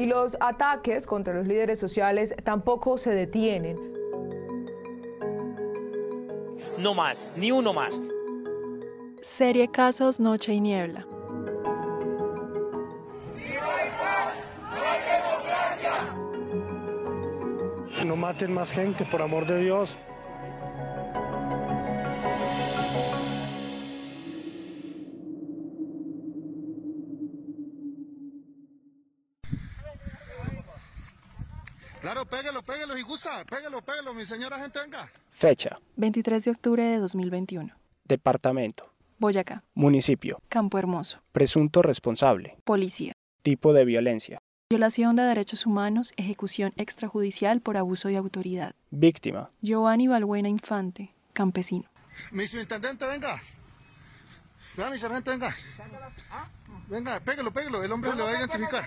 Y los ataques contra los líderes sociales tampoco se detienen. No más, ni uno más. Serie Casos Noche y Niebla. No maten más gente, por amor de Dios. Claro, pégalo, pégalo, y gusta, pégalo, pégalo, mi señora gente, venga. Fecha. 23 de octubre de 2021. Departamento. Boyacá. Municipio. Campo Hermoso. Presunto responsable. Policía. Tipo de violencia. Violación de derechos humanos, ejecución extrajudicial por abuso de autoridad. Víctima. Giovanni Balbuena Infante, campesino. Mi subintendente, venga. Venga, mi sargento, venga. Venga, pégalo, pégalo, el hombre le va a identificar.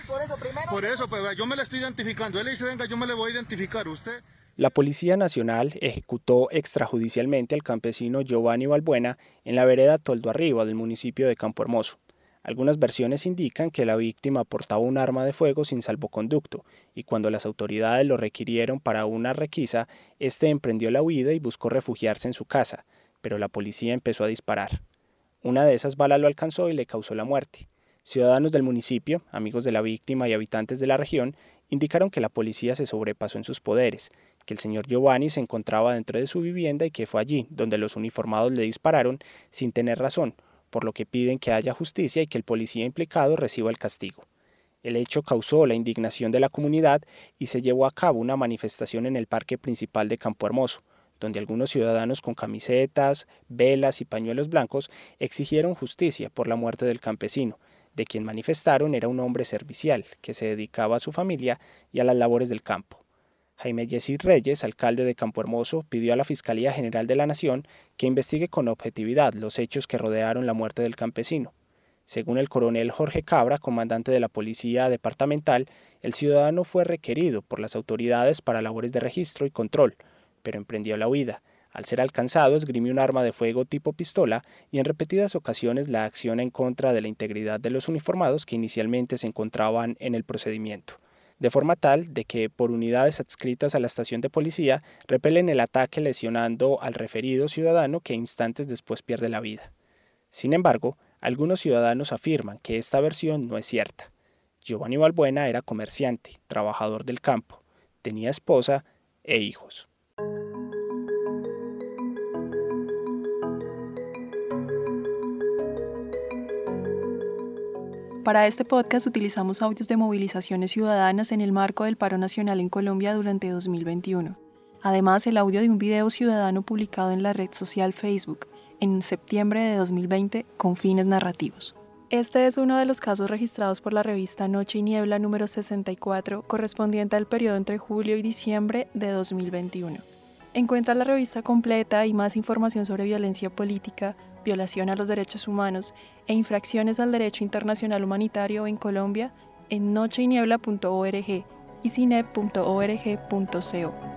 Por eso, pues yo me le estoy identificando. Él le dice, venga, yo me le voy a identificar. Usted. La Policía Nacional ejecutó extrajudicialmente al campesino Giovanni Balbuena en la vereda Toldo Arriba del municipio de Campo Hermoso. Algunas versiones indican que la víctima portaba un arma de fuego sin salvoconducto y cuando las autoridades lo requirieron para una requisa, este emprendió la huida y buscó refugiarse en su casa, pero la policía empezó a disparar. Una de esas balas lo alcanzó y le causó la muerte. Ciudadanos del municipio, amigos de la víctima y habitantes de la región, indicaron que la policía se sobrepasó en sus poderes, que el señor Giovanni se encontraba dentro de su vivienda y que fue allí donde los uniformados le dispararon sin tener razón, por lo que piden que haya justicia y que el policía implicado reciba el castigo. El hecho causó la indignación de la comunidad y se llevó a cabo una manifestación en el parque principal de Campo Hermoso, donde algunos ciudadanos con camisetas, velas y pañuelos blancos exigieron justicia por la muerte del campesino, de quien manifestaron era un hombre servicial que se dedicaba a su familia y a las labores del campo. Jaime Yesid Reyes, alcalde de Campo Hermoso, pidió a la Fiscalía General de la Nación que investigue con objetividad los hechos que rodearon la muerte del campesino. Según el coronel Jorge Cabra, comandante de la Policía Departamental, el ciudadano fue requerido por las autoridades para labores de registro y control, pero emprendió la huida, al ser alcanzado, esgrimió un arma de fuego tipo pistola y en repetidas ocasiones la acción en contra de la integridad de los uniformados que inicialmente se encontraban en el procedimiento, de forma tal de que por unidades adscritas a la estación de policía repelen el ataque lesionando al referido ciudadano que instantes después pierde la vida. Sin embargo, algunos ciudadanos afirman que esta versión no es cierta. Giovanni Balbuena era comerciante, trabajador del campo, tenía esposa e hijos. Para este podcast utilizamos audios de movilizaciones ciudadanas en el marco del paro nacional en Colombia durante 2021. Además, el audio de un video ciudadano publicado en la red social Facebook en septiembre de 2020 con fines narrativos. Este es uno de los casos registrados por la revista Noche y Niebla número 64, correspondiente al periodo entre julio y diciembre de 2021. Encuentra la revista completa y más información sobre violencia política, violación a los derechos humanos e infracciones al derecho internacional humanitario en Colombia en nocheyniebla.org y cinep.org.co.